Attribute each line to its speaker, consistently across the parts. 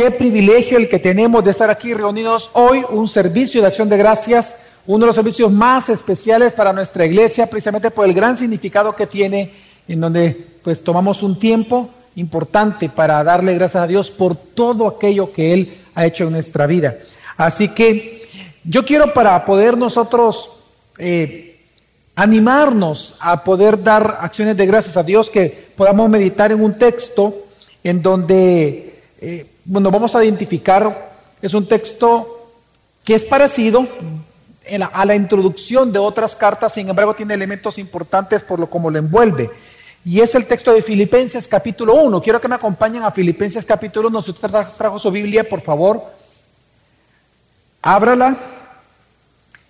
Speaker 1: Qué privilegio el que tenemos de estar aquí reunidos hoy, un servicio de acción de gracias, uno de los servicios más especiales para nuestra iglesia, precisamente por el gran significado que tiene, en donde pues tomamos un tiempo importante para darle gracias a Dios por todo aquello que Él ha hecho en nuestra vida. Así que yo quiero para poder nosotros eh, animarnos a poder dar acciones de gracias a Dios, que podamos meditar en un texto en donde, eh, bueno, vamos a identificar, es un texto que es parecido a la introducción de otras cartas, sin embargo tiene elementos importantes por lo como lo envuelve. Y es el texto de Filipenses capítulo 1. Quiero que me acompañen a Filipenses capítulo 1. Si usted trajo su Biblia, por favor, ábrala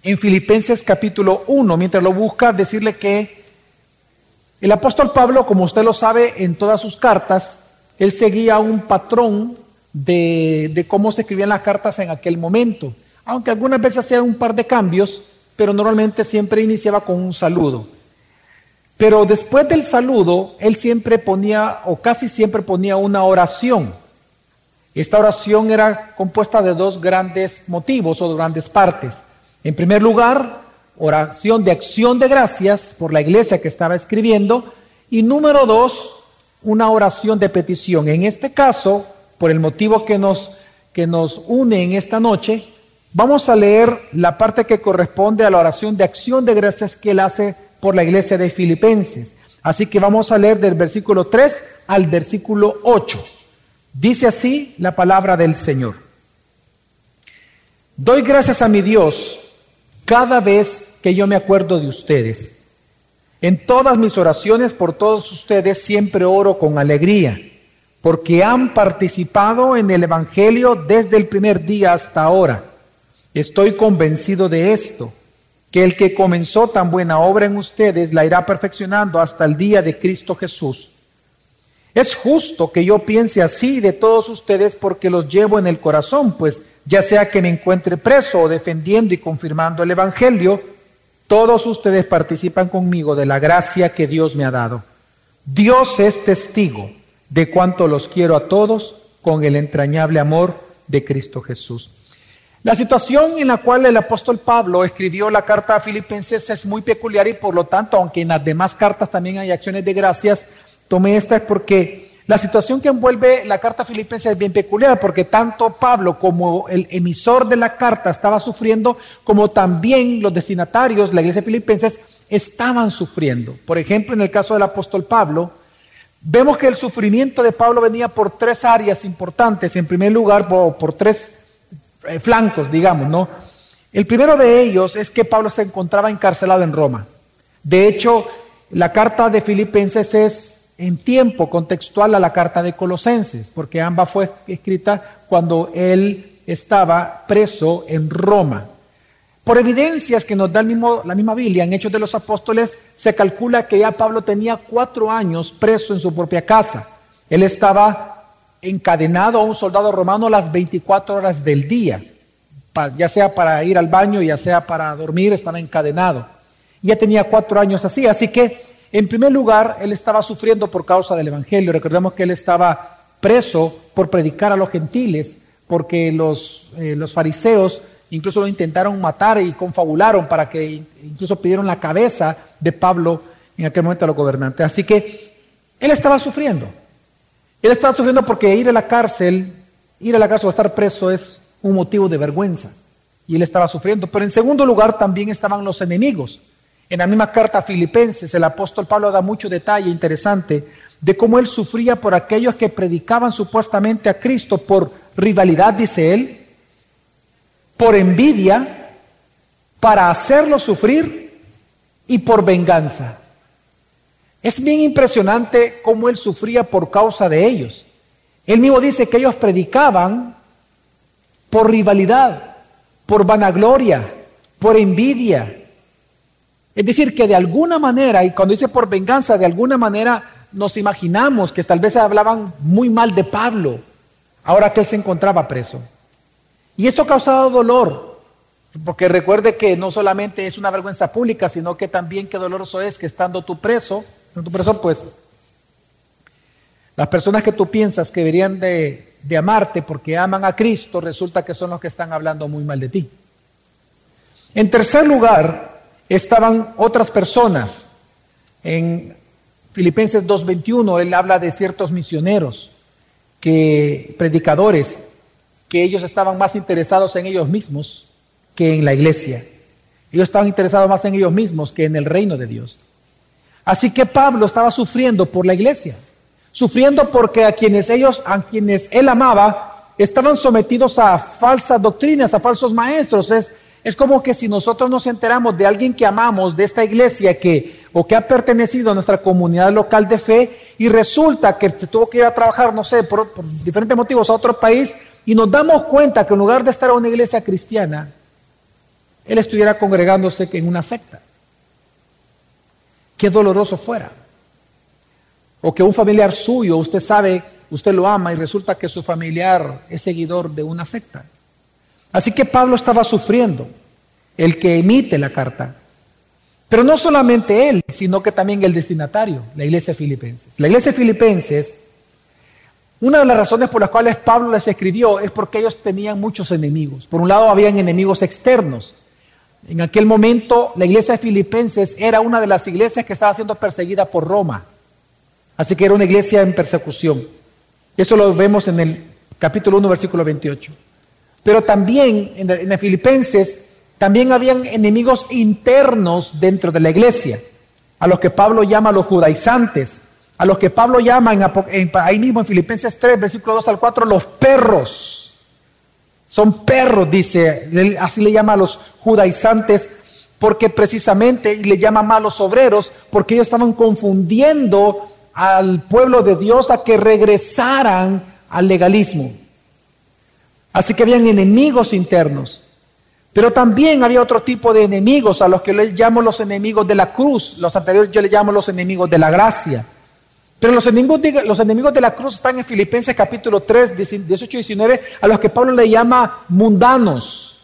Speaker 1: en Filipenses capítulo 1. Mientras lo busca, decirle que el apóstol Pablo, como usted lo sabe, en todas sus cartas, él seguía un patrón de, cómo se escribían las cartas en aquel momento. Aunque algunas veces hacía un par de cambios, pero normalmente siempre iniciaba con un saludo. Pero después del saludo, él siempre ponía, o casi siempre ponía una oración. Esta oración era compuesta de dos grandes motivos o grandes partes. En primer lugar, oración de acción de gracias por la iglesia que estaba escribiendo. Y número dos, una oración de petición. En este caso, por el motivo que nos, que nos une en esta noche, vamos a leer la parte que corresponde a la oración de acción de gracias que él hace por la iglesia de Filipenses. Así que vamos a leer del versículo 3 al versículo 8. Dice así la palabra del Señor. Doy gracias a mi Dios cada vez que yo me acuerdo de ustedes. En todas mis oraciones por todos ustedes siempre oro con alegría, porque han participado en el Evangelio desde el primer día hasta ahora. Estoy convencido de esto que el que comenzó tan buena obra en ustedes la irá perfeccionando hasta el día de Cristo Jesús. Es justo que yo piense así de todos ustedes porque los llevo en el corazón, pues ya sea que me encuentre preso o defendiendo y confirmando el Evangelio, todos ustedes participan conmigo de la gracia que Dios me ha dado. Dios es testigo de cuánto los quiero a todos con el entrañable amor de Cristo Jesús. La situación en la cual el apóstol Pablo escribió la carta a Filipenses es muy peculiar y por lo tanto, aunque en las demás cartas también hay acciones de gracias, tomé esta es porque la situación que envuelve la carta a Filipenses es bien peculiar, porque tanto Pablo como el emisor de la carta estaba sufriendo, como también los destinatarios, la iglesia de Filipenses, estaban sufriendo. Por ejemplo, en el caso del apóstol Pablo, vemos que el sufrimiento de Pablo venía por tres áreas importantes. En primer lugar, por, por tres eh, flancos, digamos, ¿no? El primero de ellos es que Pablo se encontraba encarcelado en Roma. De hecho, la carta de Filipenses es en tiempo contextual a la carta de Colosenses, porque ambas fue escrita cuando él estaba preso en Roma. Por evidencias que nos da el mismo, la misma Biblia, en Hechos de los Apóstoles, se calcula que ya Pablo tenía cuatro años preso en su propia casa. Él estaba encadenado a un soldado romano las 24 horas del día, ya sea para ir al baño, ya sea para dormir, estaba encadenado. Ya tenía cuatro años así, así que en primer lugar él estaba sufriendo por causa del Evangelio. Recordemos que él estaba preso por predicar a los gentiles, porque los, eh, los fariseos incluso lo intentaron matar y confabularon para que incluso pidieron la cabeza de Pablo en aquel momento a los gobernantes. Así que él estaba sufriendo. Él estaba sufriendo porque ir a la cárcel, ir a la cárcel o estar preso es un motivo de vergüenza. Y él estaba sufriendo. Pero en segundo lugar también estaban los enemigos. En la misma carta a Filipenses, el apóstol Pablo da mucho detalle interesante de cómo él sufría por aquellos que predicaban supuestamente a Cristo por rivalidad, dice él, por envidia, para hacerlo sufrir y por venganza. Es bien impresionante cómo él sufría por causa de ellos. Él mismo dice que ellos predicaban por rivalidad, por vanagloria, por envidia. Es decir, que de alguna manera, y cuando dice por venganza, de alguna manera nos imaginamos que tal vez hablaban muy mal de Pablo, ahora que él se encontraba preso. Y esto ha causado dolor, porque recuerde que no solamente es una vergüenza pública, sino que también qué doloroso es que estando tú preso, en tu pues Las personas que tú piensas que deberían de, de amarte porque aman a Cristo, resulta que son los que están hablando muy mal de ti. En tercer lugar, estaban otras personas. En Filipenses 2.21, él habla de ciertos misioneros, que predicadores, que ellos estaban más interesados en ellos mismos que en la iglesia. Ellos estaban interesados más en ellos mismos que en el reino de Dios. Así que Pablo estaba sufriendo por la iglesia, sufriendo porque a quienes ellos, a quienes él amaba, estaban sometidos a falsas doctrinas, a falsos maestros. Es, es como que si nosotros nos enteramos de alguien que amamos, de esta iglesia que o que ha pertenecido a nuestra comunidad local de fe y resulta que se tuvo que ir a trabajar, no sé, por, por diferentes motivos a otro país y nos damos cuenta que en lugar de estar en una iglesia cristiana, él estuviera congregándose en una secta. Qué doloroso fuera. O que un familiar suyo, usted sabe, usted lo ama y resulta que su familiar es seguidor de una secta. Así que Pablo estaba sufriendo, el que emite la carta. Pero no solamente él, sino que también el destinatario, la iglesia filipenses. La iglesia filipenses, una de las razones por las cuales Pablo les escribió es porque ellos tenían muchos enemigos. Por un lado, habían enemigos externos. En aquel momento, la iglesia de Filipenses era una de las iglesias que estaba siendo perseguida por Roma. Así que era una iglesia en persecución. Eso lo vemos en el capítulo 1, versículo 28. Pero también en, en Filipenses, también habían enemigos internos dentro de la iglesia, a los que Pablo llama los judaizantes, a los que Pablo llama en, ahí mismo en Filipenses 3, versículo 2 al 4, los perros. Son perros, dice, así le llama a los judaizantes, porque precisamente le llama malos obreros, porque ellos estaban confundiendo al pueblo de Dios a que regresaran al legalismo. Así que habían enemigos internos. Pero también había otro tipo de enemigos a los que le llamo los enemigos de la cruz. Los anteriores yo le llamo los enemigos de la gracia. Pero los enemigos, de, los enemigos de la cruz están en Filipenses capítulo 3, 18 y 19, a los que Pablo le llama mundanos.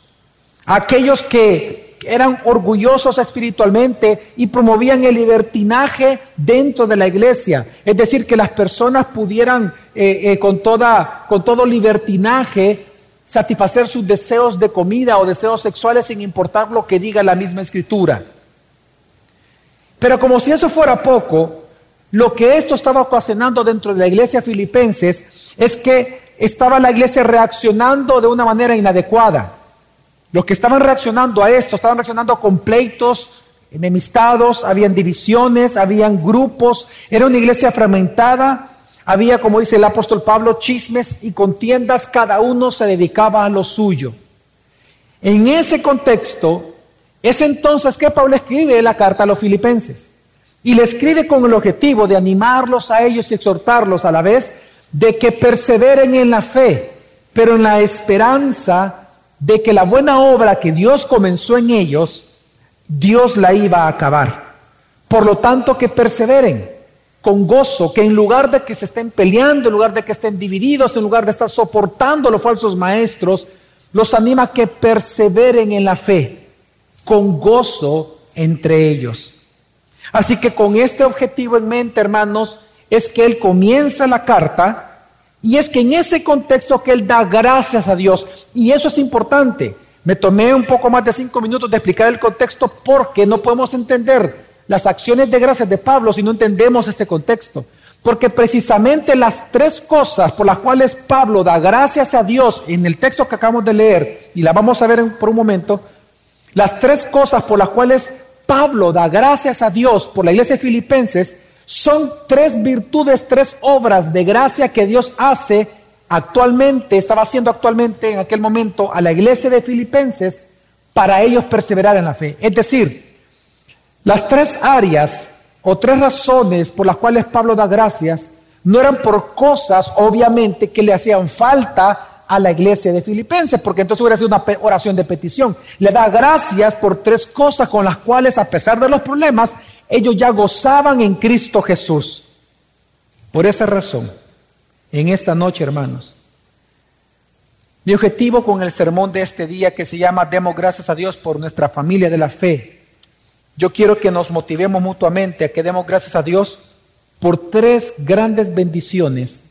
Speaker 1: Aquellos que eran orgullosos espiritualmente y promovían el libertinaje dentro de la iglesia. Es decir, que las personas pudieran eh, eh, con, toda, con todo libertinaje satisfacer sus deseos de comida o deseos sexuales sin importar lo que diga la misma escritura. Pero como si eso fuera poco, lo que esto estaba ocasionando dentro de la iglesia filipenses es que estaba la iglesia reaccionando de una manera inadecuada. Los que estaban reaccionando a esto, estaban reaccionando con pleitos, enemistados, habían divisiones, habían grupos, era una iglesia fragmentada, había, como dice el apóstol Pablo, chismes y contiendas, cada uno se dedicaba a lo suyo. En ese contexto, es entonces que Pablo escribe la carta a los filipenses. Y le escribe con el objetivo de animarlos a ellos y exhortarlos a la vez de que perseveren en la fe, pero en la esperanza de que la buena obra que Dios comenzó en ellos, Dios la iba a acabar. Por lo tanto, que perseveren con gozo, que en lugar de que se estén peleando, en lugar de que estén divididos, en lugar de estar soportando los falsos maestros, los anima a que perseveren en la fe, con gozo entre ellos. Así que con este objetivo en mente, hermanos, es que él comienza la carta y es que en ese contexto que él da gracias a Dios, y eso es importante. Me tomé un poco más de cinco minutos de explicar el contexto porque no podemos entender las acciones de gracias de Pablo si no entendemos este contexto. Porque precisamente las tres cosas por las cuales Pablo da gracias a Dios en el texto que acabamos de leer, y la vamos a ver por un momento, las tres cosas por las cuales Pablo da gracias a Dios por la iglesia de Filipenses son tres virtudes, tres obras de gracia que Dios hace actualmente, estaba haciendo actualmente en aquel momento a la iglesia de Filipenses para ellos perseverar en la fe. Es decir, las tres áreas o tres razones por las cuales Pablo da gracias no eran por cosas, obviamente, que le hacían falta a la iglesia de Filipenses, porque entonces hubiera sido una oración de petición. Le da gracias por tres cosas con las cuales, a pesar de los problemas, ellos ya gozaban en Cristo Jesús. Por esa razón, en esta noche, hermanos, mi objetivo con el sermón de este día que se llama Demos gracias a Dios por nuestra familia de la fe yo quiero que nos motivemos mutuamente a que demos gracias a Dios por tres grandes bendiciones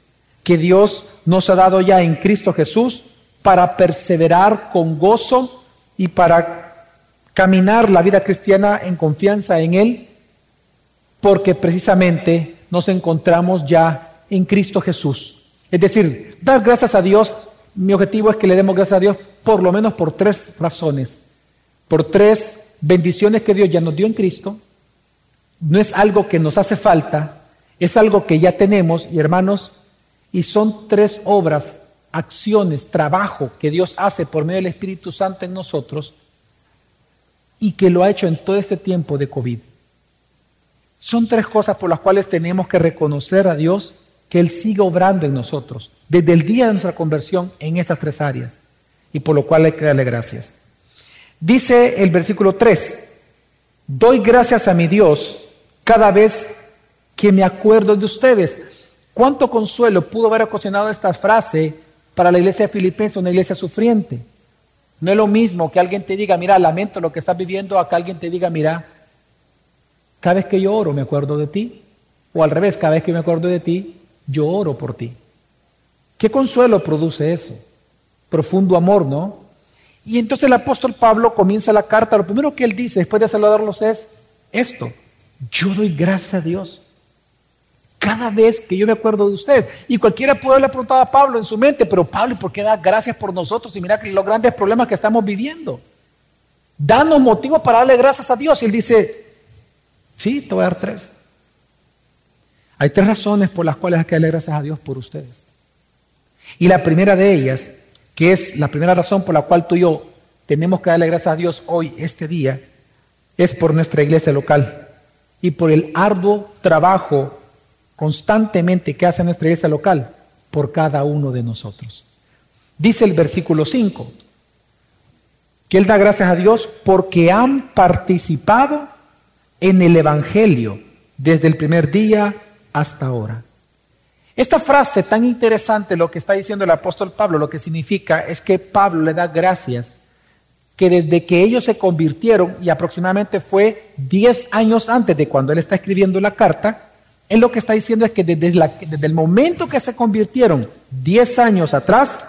Speaker 1: que Dios nos ha dado ya en Cristo Jesús para perseverar con gozo y para caminar la vida cristiana en confianza en Él, porque precisamente nos encontramos ya en Cristo Jesús. Es decir, dar gracias a Dios, mi objetivo es que le demos gracias a Dios por lo menos por tres razones, por tres bendiciones que Dios ya nos dio en Cristo. No es algo que nos hace falta, es algo que ya tenemos y hermanos, y son tres obras, acciones, trabajo que Dios hace por medio del Espíritu Santo en nosotros y que lo ha hecho en todo este tiempo de COVID. Son tres cosas por las cuales tenemos que reconocer a Dios que Él sigue obrando en nosotros desde el día de nuestra conversión en estas tres áreas y por lo cual hay que darle gracias. Dice el versículo 3, doy gracias a mi Dios cada vez que me acuerdo de ustedes. ¿Cuánto consuelo pudo haber ocasionado esta frase para la iglesia de Filipenses, una iglesia sufriente? No es lo mismo que alguien te diga, mira, lamento lo que estás viviendo, a que alguien te diga, mira, cada vez que yo oro me acuerdo de ti. O al revés, cada vez que me acuerdo de ti, yo oro por ti. ¿Qué consuelo produce eso? Profundo amor, ¿no? Y entonces el apóstol Pablo comienza la carta, lo primero que él dice después de saludarlos es esto, yo doy gracias a Dios cada vez que yo me acuerdo de ustedes. Y cualquiera puede haberle preguntado a Pablo en su mente, pero Pablo, ¿por qué da gracias por nosotros? Y mira los grandes problemas que estamos viviendo. Danos motivo para darle gracias a Dios. Y él dice, sí, te voy a dar tres. Hay tres razones por las cuales hay que darle gracias a Dios por ustedes. Y la primera de ellas, que es la primera razón por la cual tú y yo tenemos que darle gracias a Dios hoy, este día, es por nuestra iglesia local y por el arduo trabajo constantemente que hace nuestra iglesia local por cada uno de nosotros. Dice el versículo 5, que Él da gracias a Dios porque han participado en el Evangelio desde el primer día hasta ahora. Esta frase tan interesante, lo que está diciendo el apóstol Pablo, lo que significa es que Pablo le da gracias que desde que ellos se convirtieron, y aproximadamente fue 10 años antes de cuando él está escribiendo la carta, él lo que está diciendo es que desde, desde el momento que se convirtieron, 10 años atrás,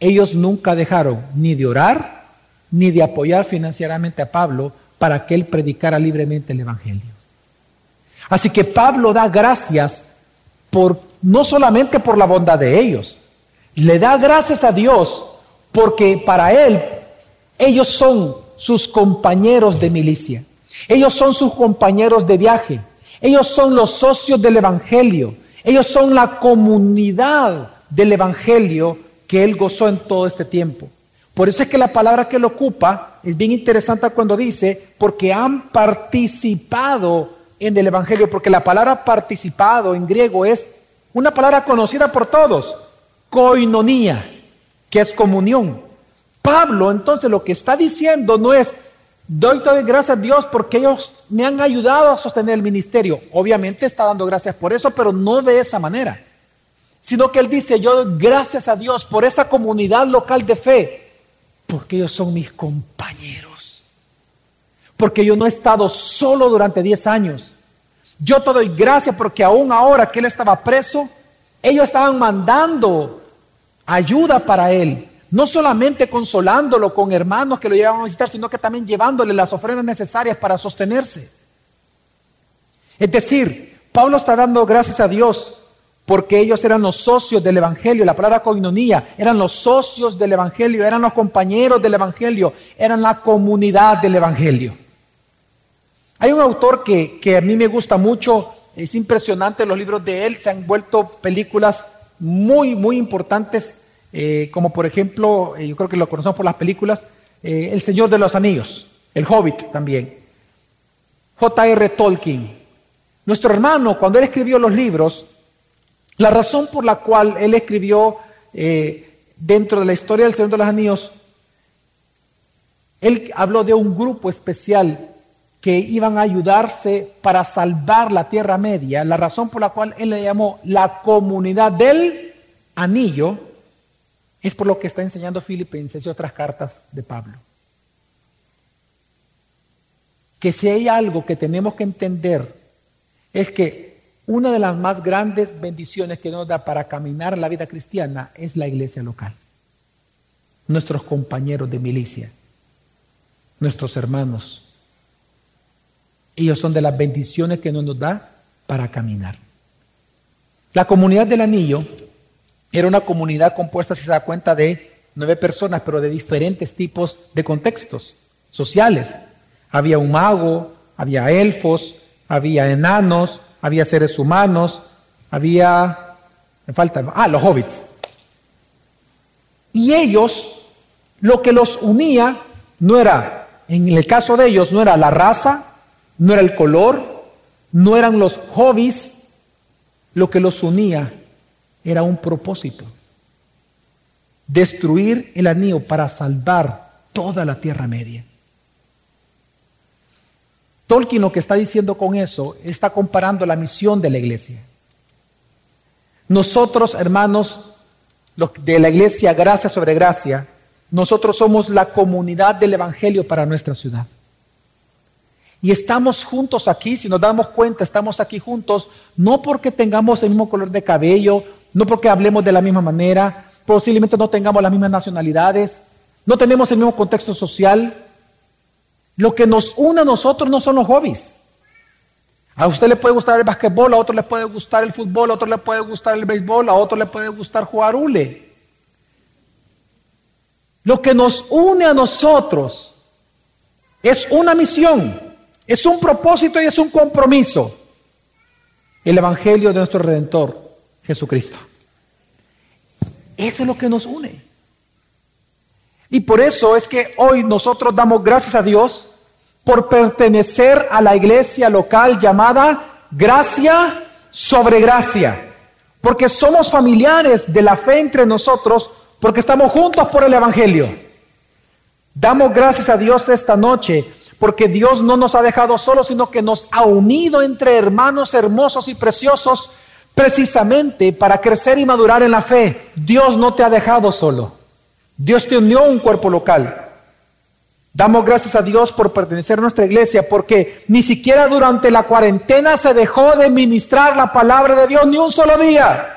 Speaker 1: ellos nunca dejaron ni de orar, ni de apoyar financieramente a Pablo para que él predicara libremente el Evangelio. Así que Pablo da gracias por, no solamente por la bondad de ellos, le da gracias a Dios porque para él ellos son sus compañeros de milicia, ellos son sus compañeros de viaje, ellos son los socios del Evangelio. Ellos son la comunidad del Evangelio que él gozó en todo este tiempo. Por eso es que la palabra que él ocupa es bien interesante cuando dice, porque han participado en el Evangelio, porque la palabra participado en griego es una palabra conocida por todos, koinonía, que es comunión. Pablo entonces lo que está diciendo no es, Doy todas gracias a Dios porque ellos me han ayudado a sostener el ministerio. Obviamente está dando gracias por eso, pero no de esa manera. Sino que él dice, yo doy gracias a Dios por esa comunidad local de fe, porque ellos son mis compañeros. Porque yo no he estado solo durante 10 años. Yo te doy gracias porque aún ahora que él estaba preso, ellos estaban mandando ayuda para él no solamente consolándolo con hermanos que lo llevaban a visitar, sino que también llevándole las ofrendas necesarias para sostenerse. Es decir, Pablo está dando gracias a Dios porque ellos eran los socios del Evangelio, la palabra coinonía, eran los socios del Evangelio, eran los compañeros del Evangelio, eran la comunidad del Evangelio. Hay un autor que, que a mí me gusta mucho, es impresionante los libros de él, se han vuelto películas muy, muy importantes eh, como por ejemplo, eh, yo creo que lo conocemos por las películas, eh, El Señor de los Anillos, El Hobbit también. J.R. Tolkien. Nuestro hermano, cuando él escribió los libros, la razón por la cual él escribió dentro de la historia del Señor de los Anillos, él habló de un grupo especial que iban a ayudarse para salvar la Tierra Media. La razón por la cual él le llamó la comunidad del anillo es por lo que está enseñando Filipenses y otras cartas de Pablo. Que si hay algo que tenemos que entender es que una de las más grandes bendiciones que nos da para caminar la vida cristiana es la iglesia local. Nuestros compañeros de milicia, nuestros hermanos. Ellos son de las bendiciones que nos da para caminar. La comunidad del anillo era una comunidad compuesta, si se da cuenta, de nueve personas, pero de diferentes tipos de contextos sociales. Había un mago, había elfos, había enanos, había seres humanos, había, me falta, ah, los hobbits. Y ellos, lo que los unía no era, en el caso de ellos, no era la raza, no era el color, no eran los hobbies, lo que los unía era un propósito. Destruir el anillo para salvar toda la Tierra Media. Tolkien lo que está diciendo con eso está comparando la misión de la iglesia. Nosotros, hermanos de la iglesia Gracia sobre Gracia, nosotros somos la comunidad del Evangelio para nuestra ciudad. Y estamos juntos aquí, si nos damos cuenta, estamos aquí juntos, no porque tengamos el mismo color de cabello, no porque hablemos de la misma manera, posiblemente no tengamos las mismas nacionalidades, no tenemos el mismo contexto social, lo que nos une a nosotros no son los hobbies. A usted le puede gustar el basquetbol, a otro le puede gustar el fútbol, a otro le puede gustar el béisbol, a otro le puede gustar jugar hule. Lo que nos une a nosotros es una misión, es un propósito y es un compromiso. El Evangelio de nuestro Redentor, Jesucristo. Eso es lo que nos une. Y por eso es que hoy nosotros damos gracias a Dios por pertenecer a la iglesia local llamada Gracia sobre Gracia. Porque somos familiares de la fe entre nosotros, porque estamos juntos por el Evangelio. Damos gracias a Dios esta noche, porque Dios no nos ha dejado solos, sino que nos ha unido entre hermanos hermosos y preciosos, precisamente para crecer y madurar en la fe. Dios no te ha dejado solo. Dios te unió a un cuerpo local. Damos gracias a Dios por pertenecer a nuestra iglesia, porque ni siquiera durante la cuarentena se dejó de ministrar la palabra de Dios ni un solo día.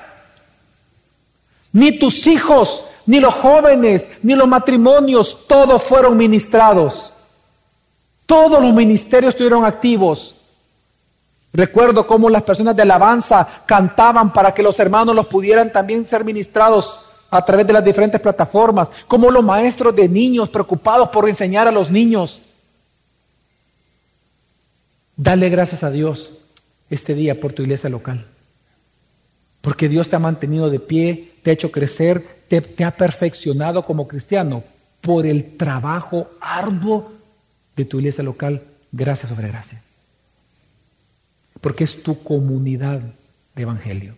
Speaker 1: Ni tus hijos, ni los jóvenes, ni los matrimonios, todos fueron ministrados. Todos los ministerios estuvieron activos. Recuerdo cómo las personas de alabanza cantaban para que los hermanos los pudieran también ser ministrados a través de las diferentes plataformas, como los maestros de niños preocupados por enseñar a los niños. Dale gracias a Dios este día por tu iglesia local. Porque Dios te ha mantenido de pie, te ha hecho crecer, te, te ha perfeccionado como cristiano por el trabajo arduo de tu iglesia local. Gracias sobre gracia. Porque es tu comunidad de evangelio.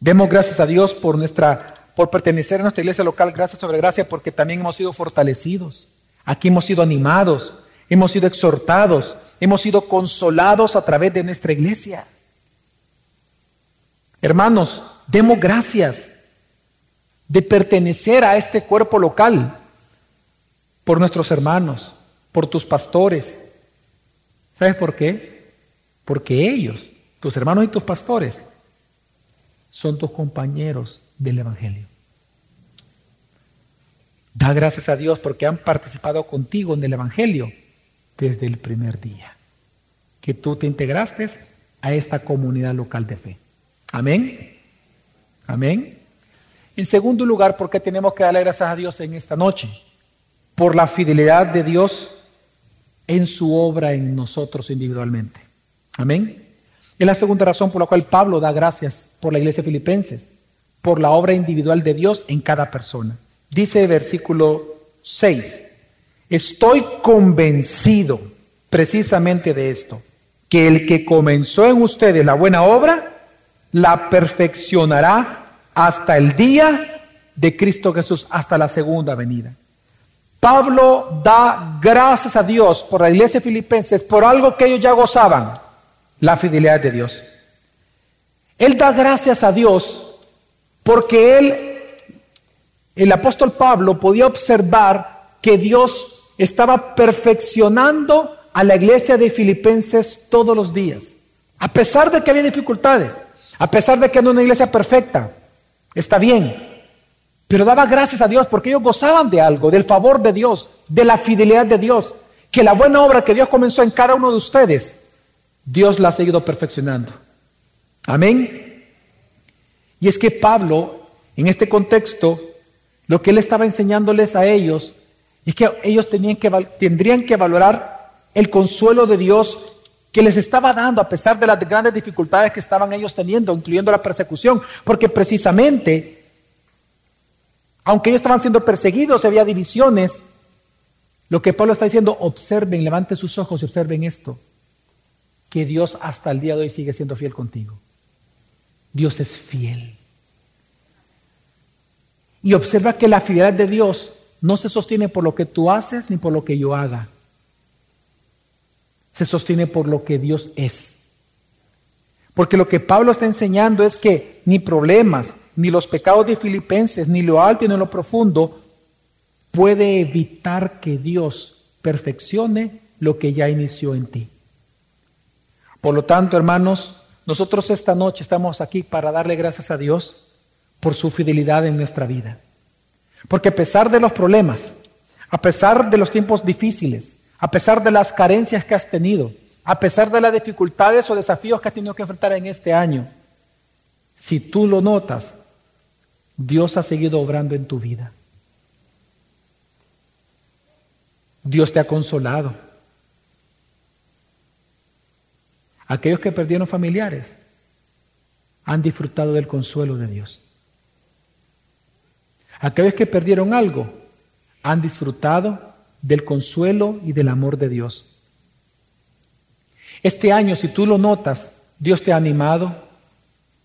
Speaker 1: Demos gracias a Dios por nuestra por pertenecer a nuestra iglesia local, gracias sobre gracia, porque también hemos sido fortalecidos. Aquí hemos sido animados, hemos sido exhortados, hemos sido consolados a través de nuestra iglesia. Hermanos, demos gracias de pertenecer a este cuerpo local por nuestros hermanos, por tus pastores. ¿Sabes por qué? Porque ellos, tus hermanos y tus pastores, son tus compañeros del Evangelio. Da gracias a Dios porque han participado contigo en el Evangelio desde el primer día, que tú te integraste a esta comunidad local de fe. Amén. Amén. En segundo lugar, ¿por qué tenemos que darle gracias a Dios en esta noche? Por la fidelidad de Dios en su obra en nosotros individualmente. Amén. Es la segunda razón por la cual Pablo da gracias por la iglesia filipenses, por la obra individual de Dios en cada persona. Dice versículo 6, estoy convencido precisamente de esto, que el que comenzó en ustedes la buena obra, la perfeccionará hasta el día de Cristo Jesús, hasta la segunda venida. Pablo da gracias a Dios por la iglesia filipenses, por algo que ellos ya gozaban la fidelidad de Dios. Él da gracias a Dios porque él, el apóstol Pablo, podía observar que Dios estaba perfeccionando a la iglesia de Filipenses todos los días. A pesar de que había dificultades, a pesar de que no era una iglesia perfecta, está bien. Pero daba gracias a Dios porque ellos gozaban de algo, del favor de Dios, de la fidelidad de Dios, que la buena obra que Dios comenzó en cada uno de ustedes, Dios la ha seguido perfeccionando. Amén. Y es que Pablo, en este contexto, lo que él estaba enseñándoles a ellos es que ellos tenían que, tendrían que valorar el consuelo de Dios que les estaba dando a pesar de las grandes dificultades que estaban ellos teniendo, incluyendo la persecución, porque precisamente, aunque ellos estaban siendo perseguidos, había divisiones, lo que Pablo está diciendo, observen, levanten sus ojos y observen esto, que Dios hasta el día de hoy sigue siendo fiel contigo. Dios es fiel. Y observa que la fidelidad de Dios no se sostiene por lo que tú haces ni por lo que yo haga se sostiene por lo que Dios es. Porque lo que Pablo está enseñando es que ni problemas, ni los pecados de Filipenses, ni lo alto ni lo profundo puede evitar que Dios perfeccione lo que ya inició en ti. Por lo tanto, hermanos, nosotros esta noche estamos aquí para darle gracias a Dios por su fidelidad en nuestra vida. Porque a pesar de los problemas, a pesar de los tiempos difíciles, a pesar de las carencias que has tenido, a pesar de las dificultades o desafíos que has tenido que enfrentar en este año, si tú lo notas, Dios ha seguido obrando en tu vida. Dios te ha consolado. Aquellos que perdieron familiares han disfrutado del consuelo de Dios. Aquellos que perdieron algo han disfrutado del consuelo y del amor de Dios. Este año, si tú lo notas, Dios te ha animado,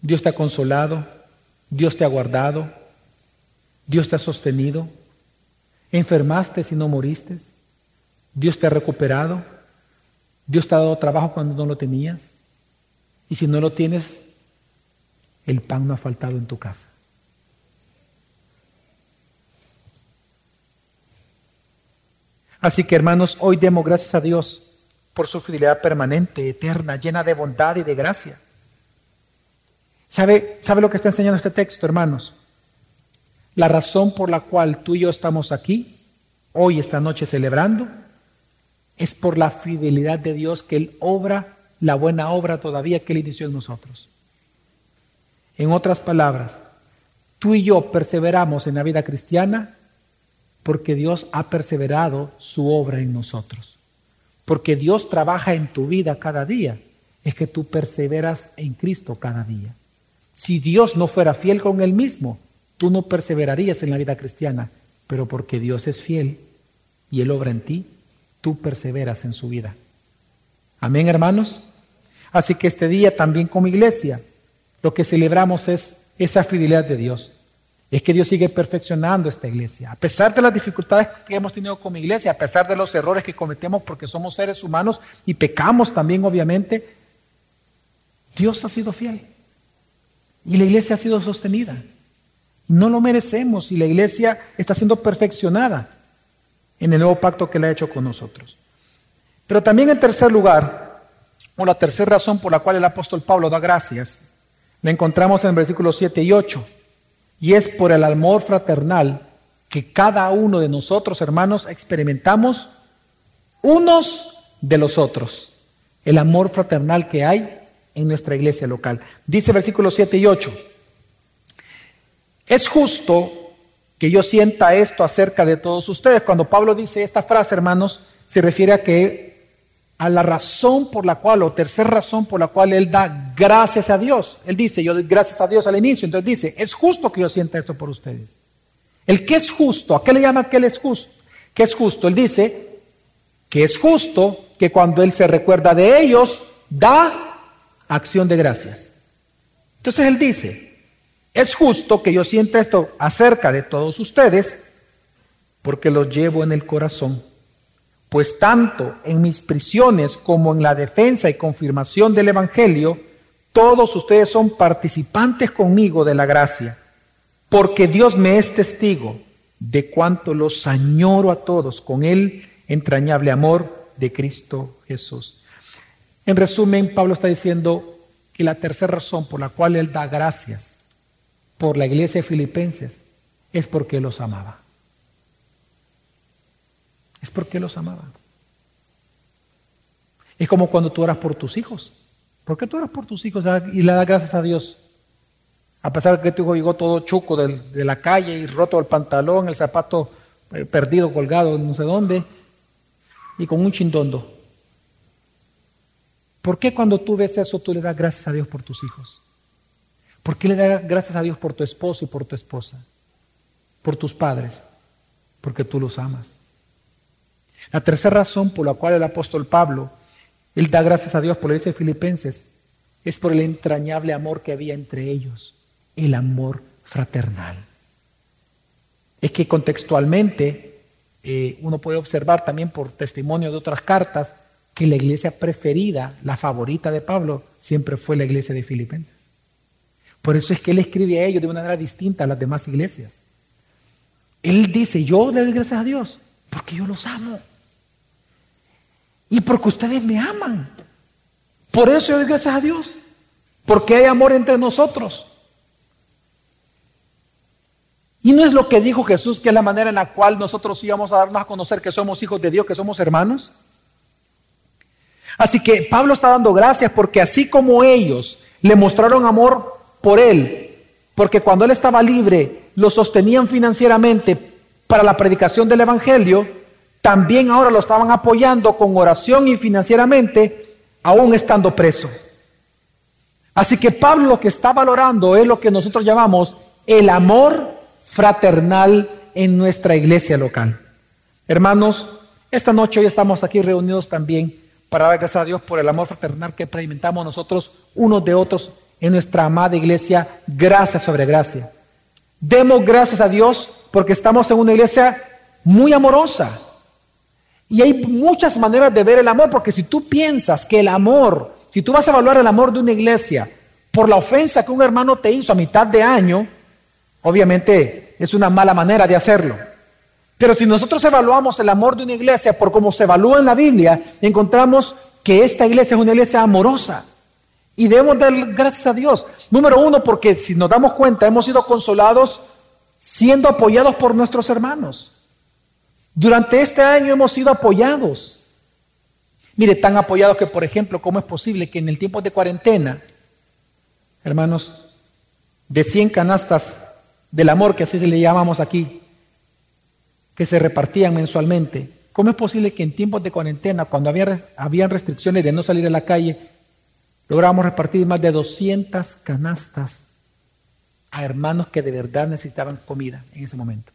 Speaker 1: Dios te ha consolado, Dios te ha guardado, Dios te ha sostenido, enfermaste si no moriste, Dios te ha recuperado, Dios te ha dado trabajo cuando no lo tenías, y si no lo tienes, el pan no ha faltado en tu casa. Así que hermanos, hoy demos gracias a Dios por su fidelidad permanente, eterna, llena de bondad y de gracia. ¿Sabe, ¿Sabe lo que está enseñando este texto, hermanos? La razón por la cual tú y yo estamos aquí, hoy, esta noche, celebrando, es por la fidelidad de Dios que Él obra la buena obra todavía que Él inició en nosotros. En otras palabras, tú y yo perseveramos en la vida cristiana porque Dios ha perseverado su obra en nosotros. Porque Dios trabaja en tu vida cada día. Es que tú perseveras en Cristo cada día. Si Dios no fuera fiel con Él mismo, tú no perseverarías en la vida cristiana. Pero porque Dios es fiel y Él obra en ti, tú perseveras en su vida. Amén, hermanos. Así que este día también como iglesia, lo que celebramos es esa fidelidad de Dios. Es que Dios sigue perfeccionando esta iglesia. A pesar de las dificultades que hemos tenido como iglesia, a pesar de los errores que cometemos porque somos seres humanos y pecamos también, obviamente, Dios ha sido fiel. Y la iglesia ha sido sostenida. No lo merecemos y la iglesia está siendo perfeccionada en el nuevo pacto que le ha hecho con nosotros. Pero también en tercer lugar, o la tercera razón por la cual el apóstol Pablo da gracias, la encontramos en el versículos 7 y 8. Y es por el amor fraternal que cada uno de nosotros, hermanos, experimentamos unos de los otros. El amor fraternal que hay en nuestra iglesia local. Dice versículos 7 y 8. Es justo que yo sienta esto acerca de todos ustedes. Cuando Pablo dice esta frase, hermanos, se refiere a que a la razón por la cual, o tercera razón por la cual él da gracias a Dios. Él dice, yo doy gracias a Dios al inicio, entonces dice, es justo que yo sienta esto por ustedes. El que es justo, ¿a qué le llama que él es justo? ¿Qué es justo? Él dice que es justo que cuando él se recuerda de ellos, da acción de gracias. Entonces él dice, es justo que yo sienta esto acerca de todos ustedes, porque los llevo en el corazón pues tanto en mis prisiones como en la defensa y confirmación del Evangelio, todos ustedes son participantes conmigo de la gracia, porque Dios me es testigo de cuánto los añoro a todos con el entrañable amor de Cristo Jesús. En resumen, Pablo está diciendo que la tercera razón por la cual él da gracias por la iglesia de Filipenses es porque los amaba. Es porque los amaba. Es como cuando tú oras por tus hijos. ¿Por qué tú oras por tus hijos y le das gracias a Dios? A pesar de que tu hijo llegó todo chuco de, la calle y roto el pantalón, el zapato eh, perdido, colgado, no sé dónde, y con un chindondo. ¿Por qué cuando tú ves eso tú le das gracias a Dios por tus hijos? ¿Por qué le das gracias a Dios por tu esposo y por tu esposa? Por tus padres. Porque tú los amas. La tercera razón por la cual el apóstol Pablo, él da gracias a Dios por la iglesia de Filipenses, es por el entrañable amor que había entre ellos, el amor fraternal. Es que contextualmente eh, uno puede observar también por testimonio de otras cartas que la iglesia preferida, la favorita de Pablo, siempre fue la iglesia de Filipenses. Por eso es que él escribe a ellos de una manera distinta a las demás iglesias. Él dice, yo le doy gracias a Dios porque yo los amo. Y porque ustedes me aman. Por eso yo doy gracias a Dios. Porque hay amor entre nosotros. Y no es lo que dijo Jesús, que es la manera en la cual nosotros íbamos a darnos a conocer que somos hijos de Dios, que somos hermanos. Así que Pablo está dando gracias porque así como ellos le mostraron amor por él, porque cuando él estaba libre lo sostenían financieramente para la predicación del Evangelio, también ahora lo estaban apoyando con oración y financieramente, aún estando preso. Así que Pablo lo que está valorando es lo que nosotros llamamos el amor fraternal en nuestra iglesia local. Hermanos, esta noche hoy estamos aquí reunidos también para dar gracias a Dios por el amor fraternal que experimentamos nosotros unos de otros en nuestra amada iglesia, gracia sobre gracia. Demos gracias a Dios porque estamos en una iglesia muy amorosa. Y hay muchas maneras de ver el amor, porque si tú piensas que el amor, si tú vas a evaluar el amor de una iglesia por la ofensa que un hermano te hizo a mitad de año, obviamente es una mala manera de hacerlo. Pero si nosotros evaluamos el amor de una iglesia por cómo se evalúa en la Biblia, encontramos que esta iglesia es una iglesia amorosa. Y debemos dar gracias a Dios. Número uno, porque si nos damos cuenta, hemos sido consolados siendo apoyados por nuestros hermanos. Durante este año hemos sido apoyados. Mire, tan apoyados que, por ejemplo, ¿cómo es posible que en el tiempo de cuarentena, hermanos, de 100 canastas del amor, que así se le llamamos aquí, que se repartían mensualmente. ¿Cómo es posible que en tiempos de cuarentena, cuando había, habían restricciones de no salir a la calle, logramos repartir más de 200 canastas a hermanos que de verdad necesitaban comida en ese momento?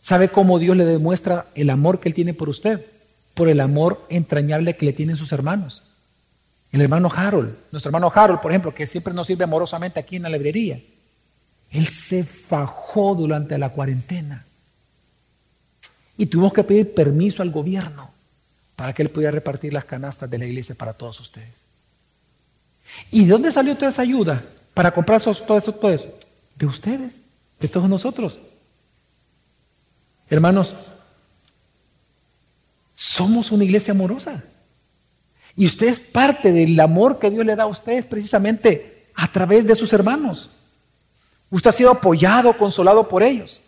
Speaker 1: ¿Sabe cómo Dios le demuestra el amor que Él tiene por usted? Por el amor entrañable que le tienen sus hermanos. El hermano Harold, nuestro hermano Harold, por ejemplo, que siempre nos sirve amorosamente aquí en la librería. Él se fajó durante la cuarentena. Y tuvimos que pedir permiso al gobierno para que él pudiera repartir las canastas de la iglesia para todos ustedes. ¿Y de dónde salió toda esa ayuda para comprar todo eso, todo eso? De ustedes, de todos nosotros. Hermanos, somos una iglesia amorosa. Y usted es parte del amor que Dios le da a ustedes precisamente a través de sus hermanos. Usted ha sido apoyado, consolado por ellos.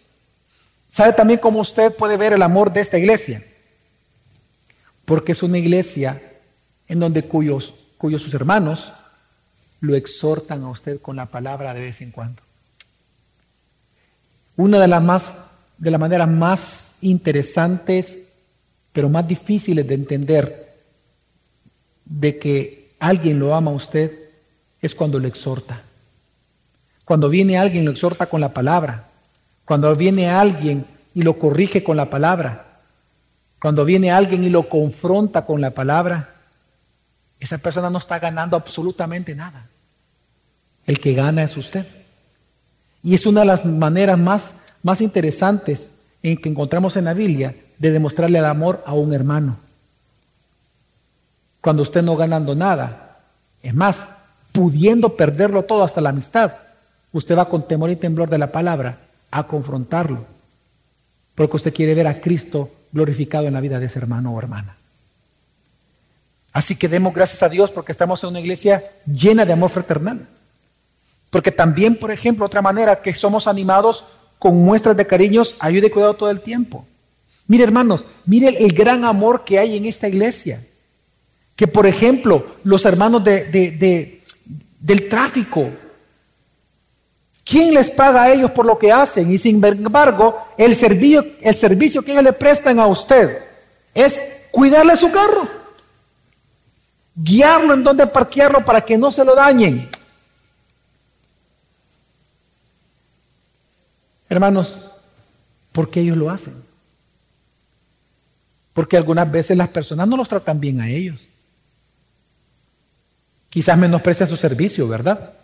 Speaker 1: ¿Sabe también cómo usted puede ver el amor de esta iglesia? Porque es una iglesia en donde cuyos, cuyos sus hermanos lo exhortan a usted con la palabra de vez en cuando. Una de las más de las maneras más interesantes, pero más difíciles de entender de que alguien lo ama a usted es cuando lo exhorta. Cuando viene alguien lo exhorta con la palabra. Cuando viene alguien y lo corrige con la palabra. Cuando viene alguien y lo confronta con la palabra. Esa persona no está ganando absolutamente nada. El que gana es usted. Y es una de las maneras más, más interesantes en que encontramos en la Biblia de demostrarle el amor a un hermano. Cuando usted no ganando nada, es más, pudiendo perderlo todo hasta la amistad, usted va con temor y temblor de la palabra a confrontarlo, porque usted quiere ver a Cristo glorificado en la vida de ese hermano o hermana. Así que demos gracias a Dios porque estamos en una iglesia llena de amor fraternal. Porque también, por ejemplo, otra manera que somos animados con muestras de cariños, ayuda y cuidado todo el tiempo. Mire, hermanos, mire el, gran amor que hay en esta iglesia. Que, por ejemplo, los hermanos de, del tráfico, ¿quién les paga a ellos por lo que hacen? Y sin embargo, el servicio, el servicio que ellos le prestan a usted es cuidarle su carro, guiarlo en donde parquearlo para que no se lo dañen. Hermanos, ¿por qué ellos lo hacen? Porque algunas veces las personas no los tratan bien a ellos. Quizás menosprecia su servicio, ¿verdad?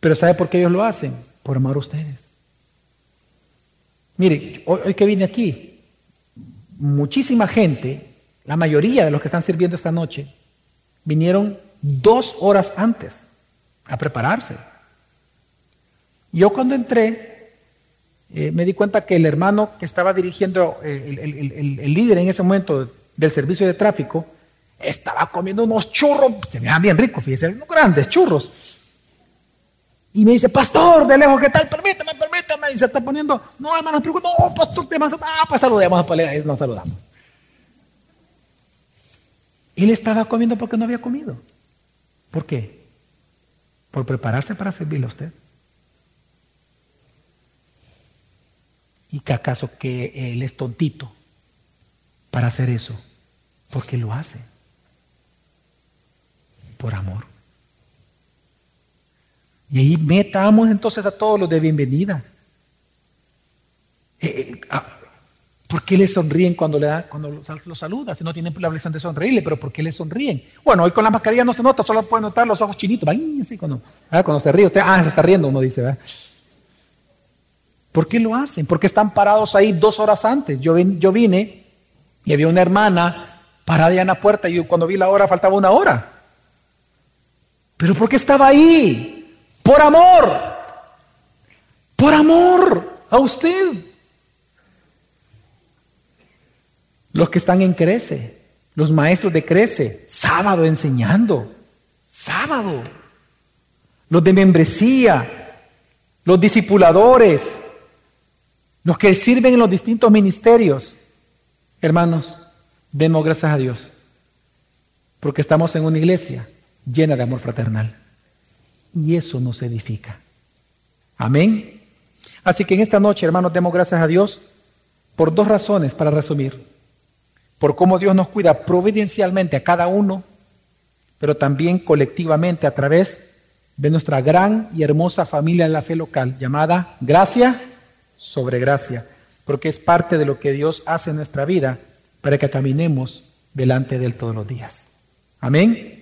Speaker 1: Pero ¿sabe por qué ellos lo hacen? Por amar a ustedes. Mire, hoy, que vine aquí, muchísima gente, la mayoría de los que están sirviendo esta noche, vinieron dos horas antes a prepararse. Yo cuando entré, eh, me di cuenta que el hermano que estaba dirigiendo, eh, el, líder en ese momento del servicio de tráfico, estaba comiendo unos churros, se veían bien ricos, fíjense, unos grandes churros. Y me dice, pastor, de lejos, ¿qué tal? Permítame, permítame. Y se está poniendo, no, hermano, no, pastor, te más, ah, pues saludemos, pues nos saludamos. Él estaba comiendo porque no había comido. ¿Por qué? Por prepararse para servirle a usted. ¿Y que acaso que él es tontito para hacer eso? Porque lo hace. Por amor. Y ahí metamos entonces a todos los de bienvenida. Eh, eh, ah, ¿Por qué le sonríen cuando le da, cuando lo saluda? Si no tienen la obligación de sonreírle, pero ¿por qué le sonríen? Bueno, hoy con la mascarilla no se nota, solo pueden notar los ojos chinitos. Así cuando, cuando se ríe, usted, ah, se está riendo, uno dice, ¿verdad? ¿Por qué lo hacen? Porque están parados ahí dos horas antes. Yo, yo vine y había una hermana parada ya en la puerta y cuando vi la hora faltaba una hora. ¿Pero por qué estaba ahí? Por amor. Por amor a usted. Los que están en Crece, los maestros de Crece, sábado enseñando, sábado. Los de membresía, los discipuladores, los que sirven en los distintos ministerios, hermanos, demos gracias a Dios, porque estamos en una iglesia llena de amor fraternal. Y eso nos edifica. Amén. Así que en esta noche, hermanos, demos gracias a Dios por dos razones, para resumir. Por cómo Dios nos cuida providencialmente a cada uno, pero también colectivamente a través de nuestra gran y hermosa familia en la fe local llamada Gracia sobre gracia, porque es parte de lo que Dios hace en nuestra vida para que caminemos delante de Él todos los días. Amén.